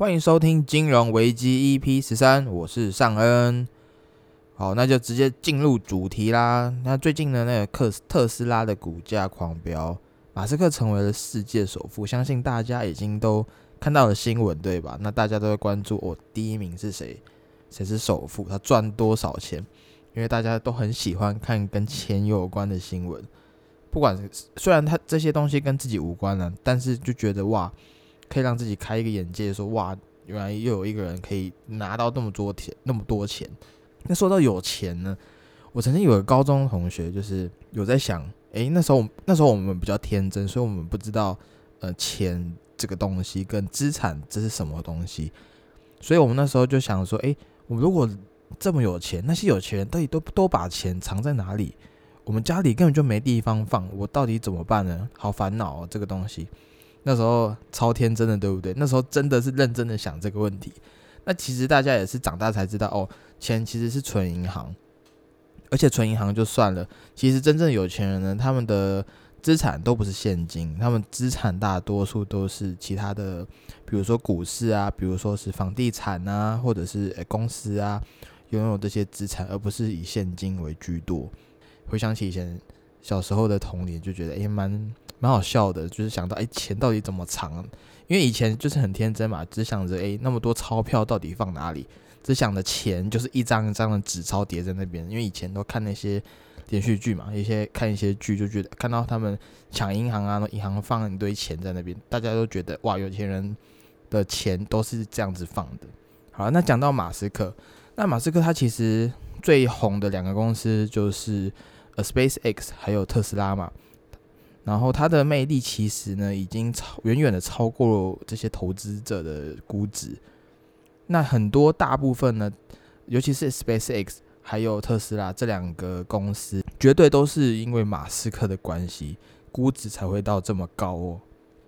欢迎收听金融危机 EP 十三，我是尚恩。好，那就直接进入主题啦。那最近呢，那个特特斯拉的股价狂飙，马斯克成为了世界首富，相信大家已经都看到了新闻，对吧？那大家都会关注，哦，第一名是谁？谁是首富？他赚多少钱？因为大家都很喜欢看跟钱有关的新闻，不管虽然他这些东西跟自己无关了，但是就觉得哇。可以让自己开一个眼界，说哇，原来又有一个人可以拿到那么多钱，那么多钱。那说到有钱呢，我曾经有个高中同学，就是有在想，诶，那时候那时候我们比较天真，所以我们不知道呃钱这个东西跟资产这是什么东西，所以我们那时候就想说，诶，我如果这么有钱，那些有钱人到底都都把钱藏在哪里？我们家里根本就没地方放，我到底怎么办呢？好烦恼哦，这个东西。那时候超天真的，对不对？那时候真的是认真的想这个问题。那其实大家也是长大才知道，哦，钱其实是存银行，而且存银行就算了。其实真正有钱人呢，他们的资产都不是现金，他们资产大多数都是其他的，比如说股市啊，比如说是房地产啊，或者是诶公司啊，拥有这些资产，而不是以现金为居多。回想起以前小时候的童年，就觉得诶蛮。蛮好笑的，就是想到哎，钱到底怎么藏？因为以前就是很天真嘛，只想着哎，那么多钞票到底放哪里？只想着钱就是一张一张的纸钞叠在那边。因为以前都看那些连续剧嘛，一些看一些剧就觉得看到他们抢银行啊，银行放一堆钱在那边，大家都觉得哇，有钱人的钱都是这样子放的。好，那讲到马斯克，那马斯克他其实最红的两个公司就是呃 Space X 还有特斯拉嘛。然后它的魅力其实呢，已经超远远的超过这些投资者的估值。那很多大部分呢，尤其是 SpaceX 还有特斯拉这两个公司，绝对都是因为马斯克的关系，估值才会到这么高哦。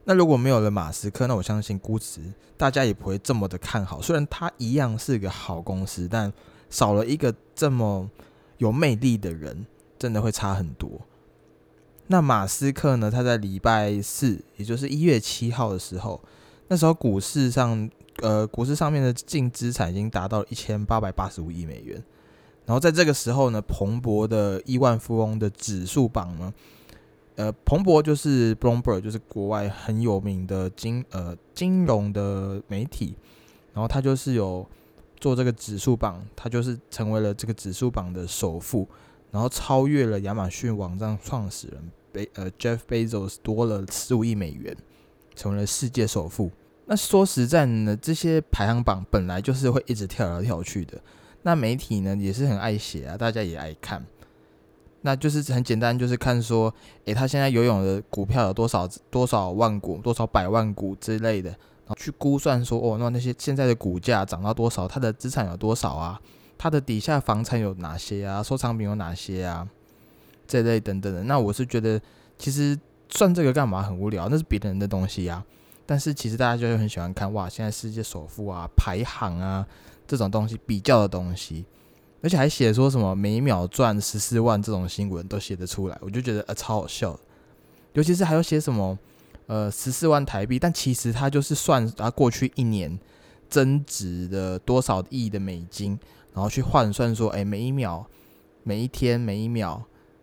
那如果没有了马斯克，那我相信估值大家也不会这么的看好。虽然它一样是个好公司，但少了一个这么有魅力的人，真的会差很多。那马斯克呢？他在礼拜四，也就是一月七号的时候，那时候股市上，呃，股市上面的净资产已经达到一千八百八十五亿美元。然后在这个时候呢，彭博的亿万富翁的指数榜呢，呃，彭博就是 Bloomberg，就是国外很有名的金呃金融的媒体，然后他就是有做这个指数榜，他就是成为了这个指数榜的首富，然后超越了亚马逊网站创始人。贝呃，Jeff Bezos 多了十五亿美元，成为了世界首富。那说实在呢，这些排行榜本来就是会一直跳来跳去的。那媒体呢也是很爱写啊，大家也爱看。那就是很简单，就是看说，诶，他现在游泳的股票有多少多少万股，多少百万股之类的，然后去估算说，哦，那那些现在的股价涨到多少，他的资产有多少啊？他的底下房产有哪些啊？收藏品有哪些啊？这类等等的，那我是觉得，其实算这个干嘛很无聊，那是别人的东西呀。但是其实大家就很喜欢看哇，现在世界首富啊、排行啊这种东西比较的东西，而且还写说什么每秒赚十四万这种新闻都写得出来，我就觉得呃超好笑的。尤其是还有写什么呃十四万台币，但其实他就是算他过去一年增值的多少亿的美金，然后去换算说，哎，每一秒、每一天、每一秒。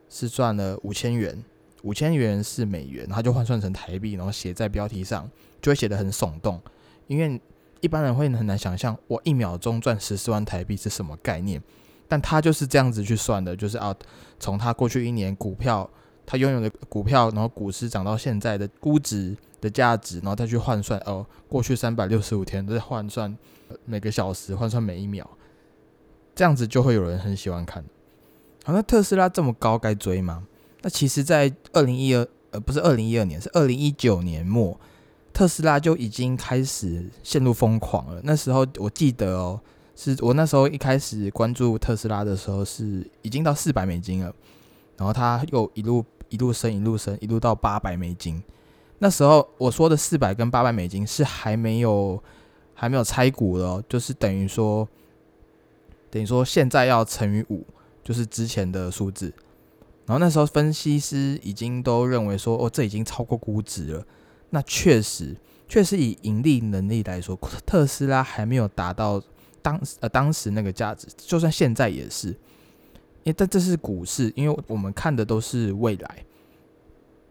是赚了五千元，五千元是美元，他就换算成台币，然后写在标题上，就会写得很耸动。因为一般人会很难想象，我一秒钟赚十四万台币是什么概念。但他就是这样子去算的，就是啊，从他过去一年股票，他拥有的股票，然后股市涨到现在的估值的价值，然后再去换算哦，过去三百六十五天都在换算每个小时，换算每一秒，这样子就会有人很喜欢看。那特斯拉这么高，该追吗？那其实，在二零一二，呃，不是二零一二年，是二零一九年末，特斯拉就已经开始陷入疯狂了。那时候我记得哦，是我那时候一开始关注特斯拉的时候，是已经到四百美金了，然后它又一路一路升，一路升，一路到八百美金。那时候我说的四百跟八百美金是还没有还没有拆股的，就是等于说，等于说现在要乘以五。就是之前的数字，然后那时候分析师已经都认为说，哦，这已经超过估值了。那确实，确实以盈利能力来说，特斯拉还没有达到当呃当时那个价值，就算现在也是，因为但这是股市，因为我们看的都是未来。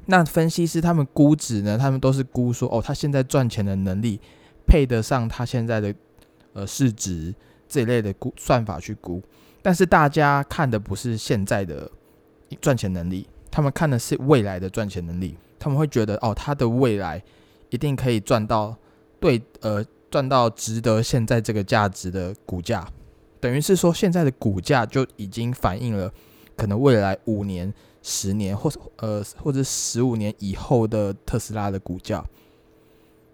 那分析师他们估值呢？他们都是估说，哦，他现在赚钱的能力配得上他现在的呃市值这一类的估算法去估。但是大家看的不是现在的赚钱能力，他们看的是未来的赚钱能力。他们会觉得，哦，他的未来一定可以赚到对呃赚到值得现在这个价值的股价，等于是说现在的股价就已经反映了可能未来五年。十年或呃或者十五年以后的特斯拉的股价，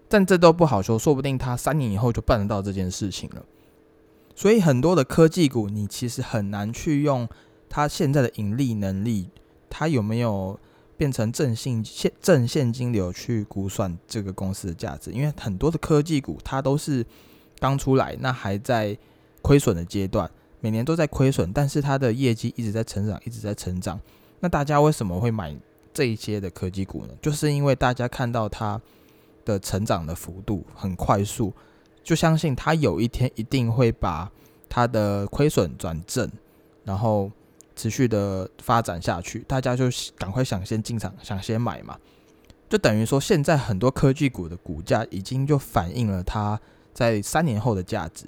但这都不好说，说不定他三年以后就办得到这件事情了。所以很多的科技股，你其实很难去用它现在的盈利能力，它有没有变成正性现正现金流去估算这个公司的价值，因为很多的科技股它都是刚出来，那还在亏损的阶段，每年都在亏损，但是它的业绩一直在成长，一直在成长。那大家为什么会买这一些的科技股呢？就是因为大家看到它的成长的幅度很快速，就相信他有一天一定会把他的亏损转正，然后持续的发展下去。大家就赶快想先进场，想先买嘛。就等于说，现在很多科技股的股价已经就反映了它在三年后的价值。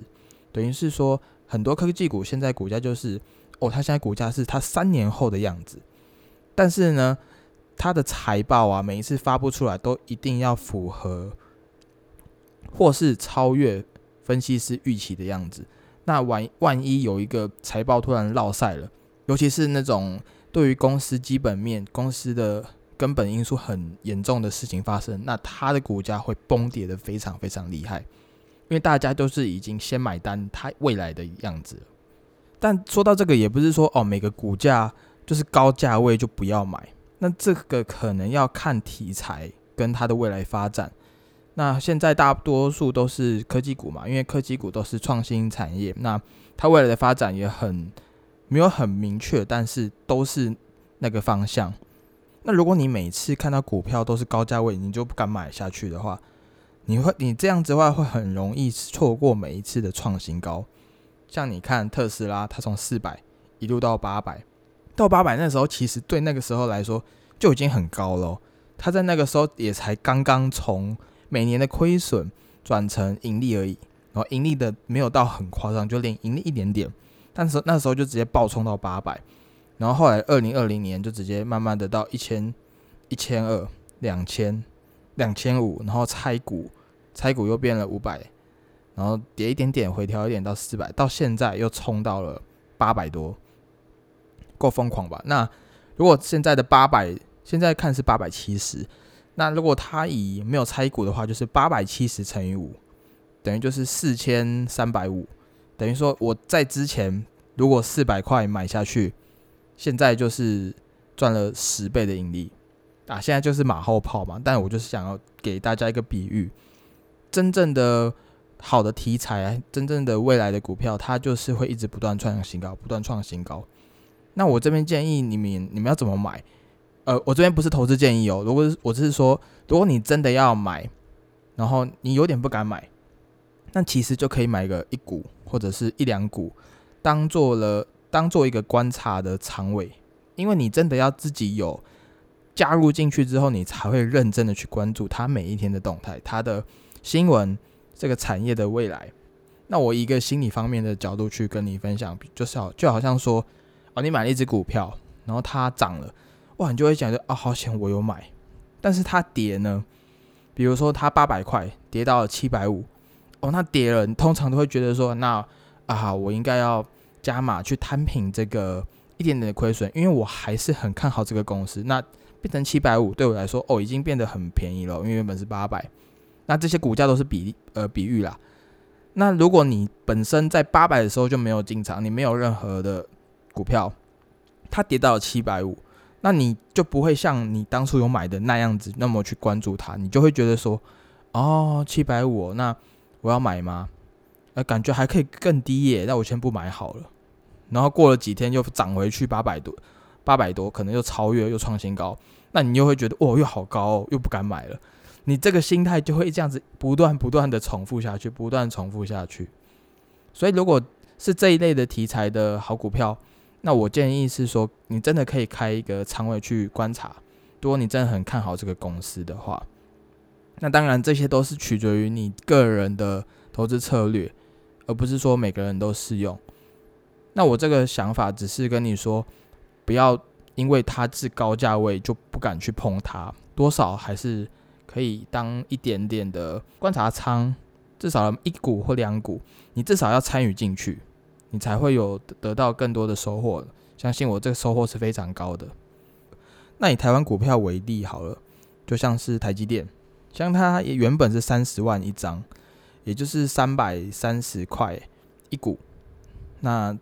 等于是说，很多科技股现在股价就是哦，它现在股价是它三年后的样子。但是呢，它的财报啊，每一次发布出来都一定要符合，或是超越分析师预期的样子。那万万一有一个财报突然落晒了，尤其是那种对于公司基本面、公司的根本因素很严重的事情发生，那它的股价会崩跌的非常非常厉害，因为大家都是已经先买单它未来的样子。但说到这个，也不是说哦，每个股价。就是高价位就不要买，那这个可能要看题材跟它的未来发展。那现在大多数都是科技股嘛，因为科技股都是创新产业，那它未来的发展也很没有很明确，但是都是那个方向。那如果你每次看到股票都是高价位，你就不敢买下去的话，你会你这样子的话会很容易错过每一次的创新高。像你看特斯拉，它从四百一路到八百。到八百那时候，其实对那个时候来说就已经很高了。它在那个时候也才刚刚从每年的亏损转成盈利而已，然后盈利的没有到很夸张，就连盈利一点点。但是那时候就直接暴冲到八百，然后后来二零二零年就直接慢慢的到一千、一千二、两千、两千五，然后拆股，拆股又变了五百，然后跌一点点，回调一点到四百，到现在又冲到了八百多。够疯狂吧？那如果现在的八百，现在看是八百七十，那如果他以没有拆股的话，就是八百七十乘以五，等于就是四千三百五。等于说我在之前如果四百块买下去，现在就是赚了十倍的盈利啊！现在就是马后炮嘛。但我就是想要给大家一个比喻，真正的好的题材，真正的未来的股票，它就是会一直不断创新高，不断创新高。那我这边建议你们，你们要怎么买？呃，我这边不是投资建议哦。如果我只是说，如果你真的要买，然后你有点不敢买，那其实就可以买个一股或者是一两股，当做了当做一个观察的仓位。因为你真的要自己有加入进去之后，你才会认真的去关注它每一天的动态，它的新闻，这个产业的未来。那我一个心理方面的角度去跟你分享，就是好就好像说。哦，你买了一只股票，然后它涨了，哇，你就会讲说啊，好险我有买。但是它跌呢，比如说它八百块跌到七百五，哦，那跌了，你通常都会觉得说，那啊，我应该要加码去摊平这个一点点的亏损，因为我还是很看好这个公司。那变成七百五对我来说，哦，已经变得很便宜了，因为原本是八百。那这些股价都是比呃比喻啦。那如果你本身在八百的时候就没有进场，你没有任何的。股票它跌到了七百五，那你就不会像你当初有买的那样子那么去关注它，你就会觉得说，哦，七百五，那我要买吗？呃，感觉还可以更低耶，那我先不买好了。然后过了几天又涨回去八百多，八百多可能又超越又创新高，那你又会觉得，哦，又好高，又不敢买了。你这个心态就会这样子不断不断的重复下去，不断重复下去。所以，如果是这一类的题材的好股票，那我建议是说，你真的可以开一个仓位去观察。如果你真的很看好这个公司的话，那当然这些都是取决于你个人的投资策略，而不是说每个人都适用。那我这个想法只是跟你说，不要因为它是高价位就不敢去碰它，多少还是可以当一点点的观察仓，至少一股或两股，你至少要参与进去，你才会有得到更多的收获。相信我，这个收获是非常高的。那以台湾股票为例好了，就像是台积电，像它也原本是三十万一张，也就是三百三十块一股，那。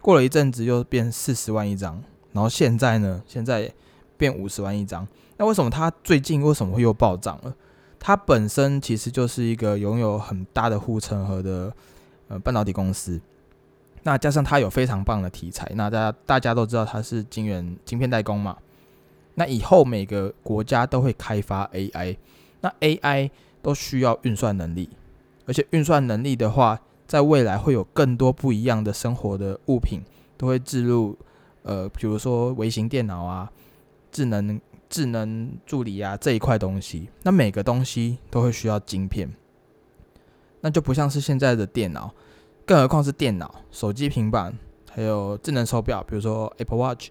过了一阵子又变四十万一张，然后现在呢？现在变五十万一张。那为什么它最近为什么会又暴涨了？它本身其实就是一个拥有很大的护城河的呃半导体公司。那加上它有非常棒的题材，那大家大家都知道它是晶圆晶片代工嘛。那以后每个国家都会开发 AI，那 AI 都需要运算能力，而且运算能力的话。在未来会有更多不一样的生活的物品都会置入，呃，比如说微型电脑啊、智能智能助理啊这一块东西，那每个东西都会需要晶片，那就不像是现在的电脑，更何况是电脑、手机、平板，还有智能手表，比如说 Apple Watch，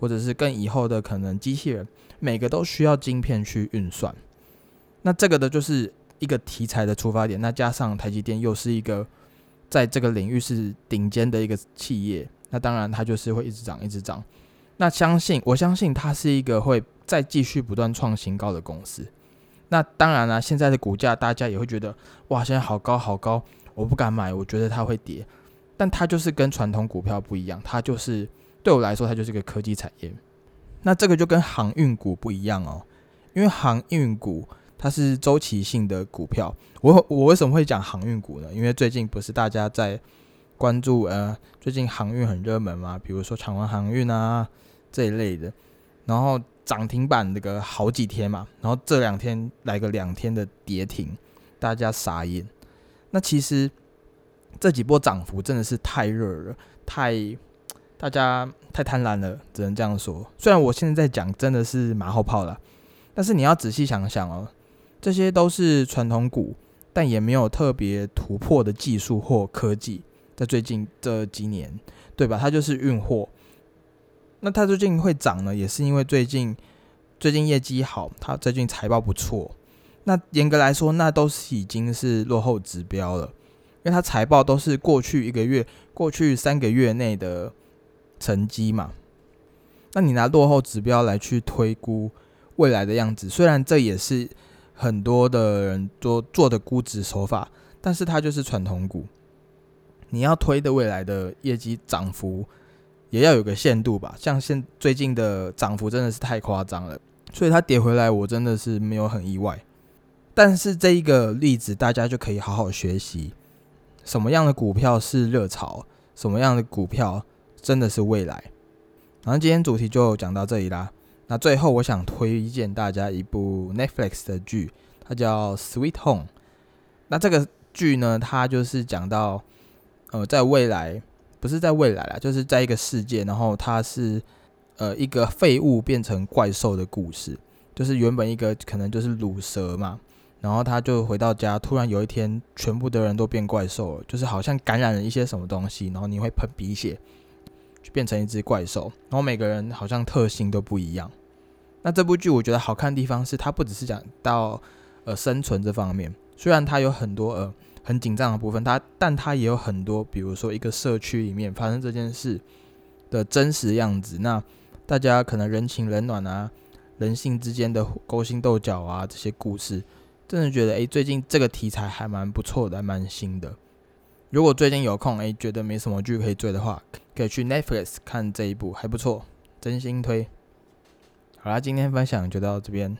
或者是更以后的可能机器人，每个都需要晶片去运算。那这个的就是一个题材的出发点，那加上台积电又是一个。在这个领域是顶尖的一个企业，那当然它就是会一直涨，一直涨。那相信我相信它是一个会再继续不断创新高的公司。那当然了，现在的股价大家也会觉得哇，现在好高好高，我不敢买，我觉得它会跌。但它就是跟传统股票不一样，它就是对我来说，它就是个科技产业。那这个就跟航运股不一样哦，因为航运股。它是周期性的股票，我我为什么会讲航运股呢？因为最近不是大家在关注呃，最近航运很热门嘛，比如说长湾航运啊这一类的，然后涨停板那个好几天嘛，然后这两天来个两天的跌停，大家傻眼。那其实这几波涨幅真的是太热了，太大家太贪婪了，只能这样说。虽然我现在在讲真的是马后炮了，但是你要仔细想想哦。这些都是传统股，但也没有特别突破的技术或科技，在最近这几年，对吧？它就是运货。那它最近会涨呢，也是因为最近最近业绩好，它最近财报不错。那严格来说，那都是已经是落后指标了，因为它财报都是过去一个月、过去三个月内的成绩嘛。那你拿落后指标来去推估未来的样子，虽然这也是。很多的人做做的估值手法，但是它就是传统股。你要推的未来的业绩涨幅，也要有个限度吧。像现最近的涨幅真的是太夸张了，所以它跌回来，我真的是没有很意外。但是这一个例子，大家就可以好好学习，什么样的股票是热潮，什么样的股票真的是未来。然后今天主题就讲到这里啦。那最后，我想推荐大家一部 Netflix 的剧，它叫《Sweet Home》。那这个剧呢，它就是讲到，呃，在未来，不是在未来啦，就是在一个世界，然后它是呃一个废物变成怪兽的故事。就是原本一个可能就是乳蛇嘛，然后他就回到家，突然有一天，全部的人都变怪兽了，就是好像感染了一些什么东西，然后你会喷鼻血。就变成一只怪兽，然后每个人好像特性都不一样。那这部剧我觉得好看的地方是，它不只是讲到呃生存这方面，虽然它有很多呃很紧张的部分，它但它也有很多，比如说一个社区里面发生这件事的真实样子。那大家可能人情冷暖啊，人性之间的勾心斗角啊，这些故事，真的觉得诶，最近这个题材还蛮不错的，还蛮新的。如果最近有空，诶，觉得没什么剧可以追的话，可以去 Netflix 看这一部，还不错，真心推。好啦，今天分享就到这边。